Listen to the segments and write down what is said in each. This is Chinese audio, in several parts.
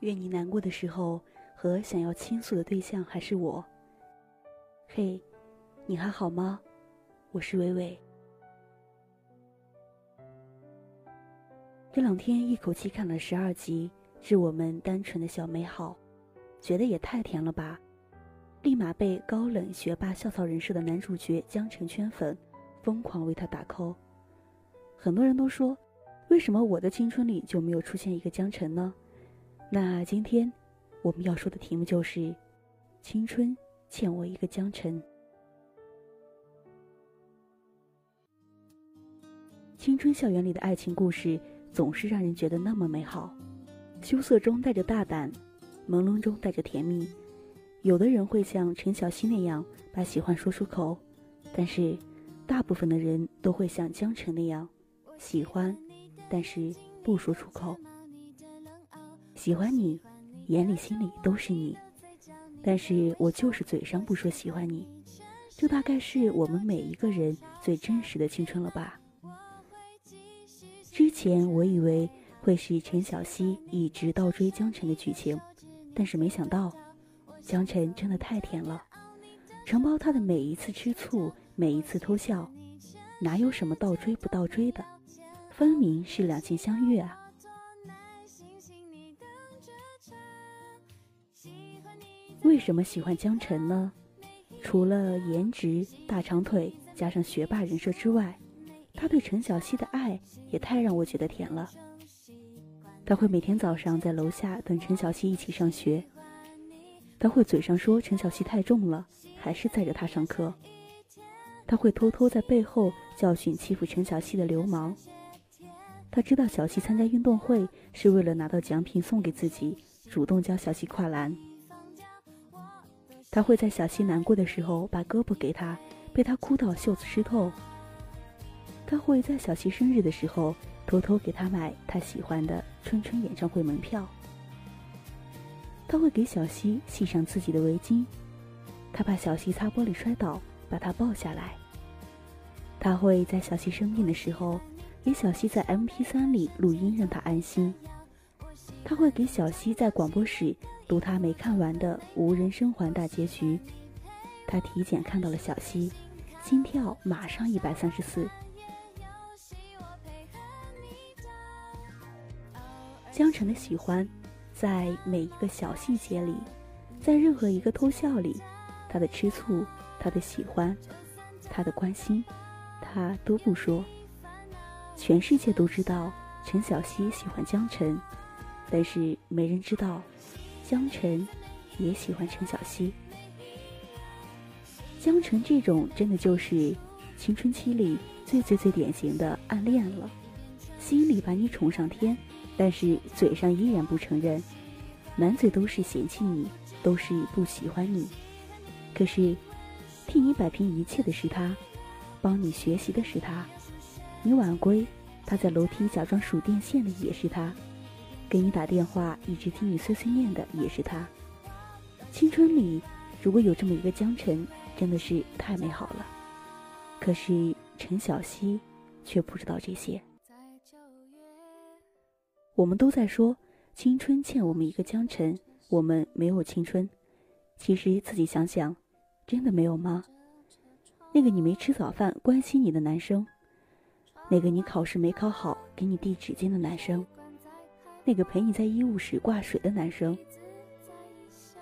愿你难过的时候和想要倾诉的对象还是我。嘿，你还好吗？我是伟伟。这两天一口气看了十二集《致我们单纯的小美好》，觉得也太甜了吧！立马被高冷学霸校草人设的男主角江澄圈粉，疯狂为他打 call。很多人都说，为什么我的青春里就没有出现一个江澄呢？那今天我们要说的题目就是：青春欠我一个江澄。青春校园里的爱情故事总是让人觉得那么美好，羞涩中带着大胆，朦胧中带着甜蜜。有的人会像陈小希那样把喜欢说出口，但是大部分的人都会像江澄那样，喜欢，但是不说出口。喜欢你，眼里心里都是你，但是我就是嘴上不说喜欢你。这大概是我们每一个人最真实的青春了吧。之前我以为会是陈小希一直倒追江辰的剧情，但是没想到。江辰真的太甜了，承包他的每一次吃醋，每一次偷笑，哪有什么倒追不倒追的，分明是两情相悦啊！为什么喜欢江晨呢？除了颜值、大长腿，加上学霸人设之外，他对陈小希的爱也太让我觉得甜了。他会每天早上在楼下等陈小希一起上学。他会嘴上说陈小希太重了，还是载着他上课。他会偷偷在背后教训欺负陈小希的流氓。他知道小希参加运动会是为了拿到奖品送给自己，主动教小希跨栏。他会在小希难过的时候把胳膊给他，被他哭到袖子湿透。他会在小希生日的时候偷偷给他买他喜欢的春春演唱会门票。他会给小溪系上自己的围巾，他怕小溪擦玻璃摔倒，把他抱下来。他会在小溪生病的时候，给小溪在 M P 三里录音，让他安心。他会给小溪在广播室读他没看完的《无人生还》大结局。他体检看到了小溪，心跳马上一百三十四。江辰的喜欢。在每一个小细节里，在任何一个偷笑里，他的吃醋，他的喜欢，他的关心，他都不说。全世界都知道陈小希喜欢江辰，但是没人知道，江澄也喜欢陈小希。江澄这种真的就是青春期里最最最典型的暗恋了，心里把你宠上天。但是嘴上依然不承认，满嘴都是嫌弃你，都是不喜欢你。可是，替你摆平一切的是他，帮你学习的是他，你晚归，他在楼梯假装数电线的也是他，给你打电话一直听你碎碎念的也是他。青春里如果有这么一个江澄，真的是太美好了。可是陈小希却不知道这些。我们都在说青春欠我们一个江澄，我们没有青春。其实自己想想，真的没有吗？那个你没吃早饭关心你的男生，那个你考试没考好给你递纸巾的男生，那个陪你在医务室挂水的男生，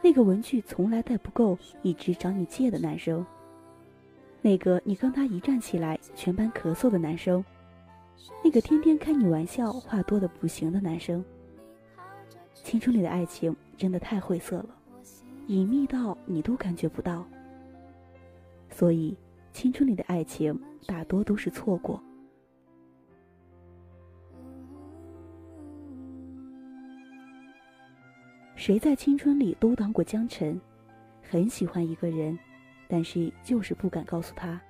那个文具从来带不够一直找你借的男生，那个你跟他一站起来全班咳嗽的男生。那个天天开你玩笑、话多的不行的男生，青春里的爱情真的太晦涩了，隐秘到你都感觉不到。所以，青春里的爱情大多都是错过。谁在青春里都当过江澄，很喜欢一个人，但是就是不敢告诉他。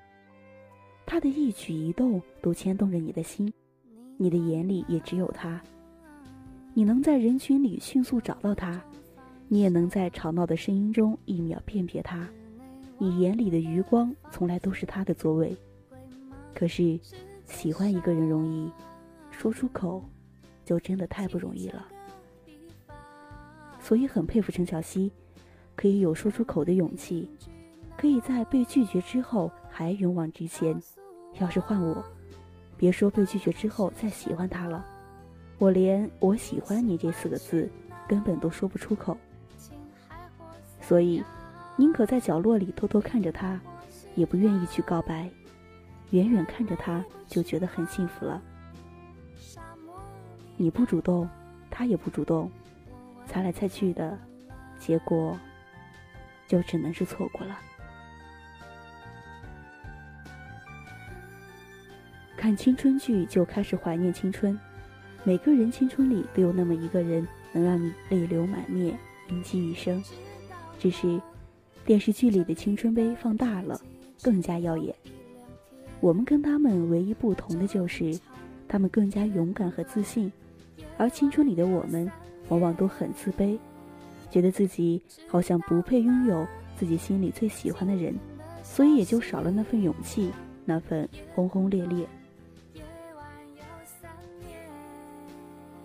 他的一举一动都牵动着你的心，你的眼里也只有他。你能在人群里迅速找到他，你也能在吵闹的声音中一秒辨别他。你眼里的余光从来都是他的座位。可是，喜欢一个人容易，说出口，就真的太不容易了。所以很佩服陈小希，可以有说出口的勇气，可以在被拒绝之后还勇往直前。要是换我，别说被拒绝之后再喜欢他了，我连“我喜欢你”这四个字根本都说不出口。所以，宁可在角落里偷偷看着他，也不愿意去告白。远远看着他，就觉得很幸福了。你不主动，他也不主动，猜来猜去的，结果就只能是错过了。看青春剧就开始怀念青春，每个人青春里都有那么一个人，能让你泪流满面，铭记一生。只是电视剧里的青春杯放大了，更加耀眼。我们跟他们唯一不同的就是，他们更加勇敢和自信，而青春里的我们往往都很自卑，觉得自己好像不配拥有自己心里最喜欢的人，所以也就少了那份勇气，那份轰轰烈烈。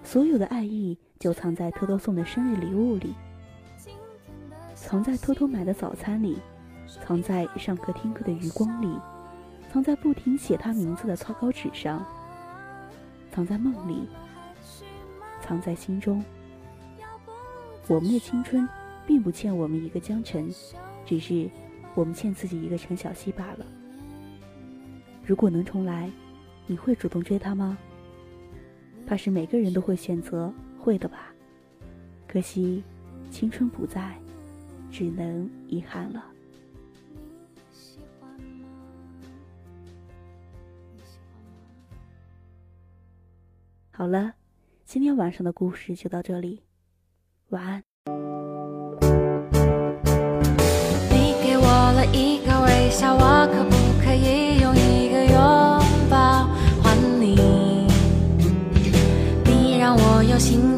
所有的爱意就藏在偷偷送的生日礼物里，藏在偷偷买的早餐里，藏在上课听课的余光里。藏在不停写他名字的草稿纸上，藏在梦里，藏在心中。我们的青春，并不欠我们一个江辰，只是我们欠自己一个陈小希罢了。如果能重来，你会主动追他吗？怕是每个人都会选择会的吧。可惜，青春不在，只能遗憾了。好了，今天晚上的故事就到这里，晚安。你给我了一个微笑，我可不可以用一个拥抱还你？你让我有心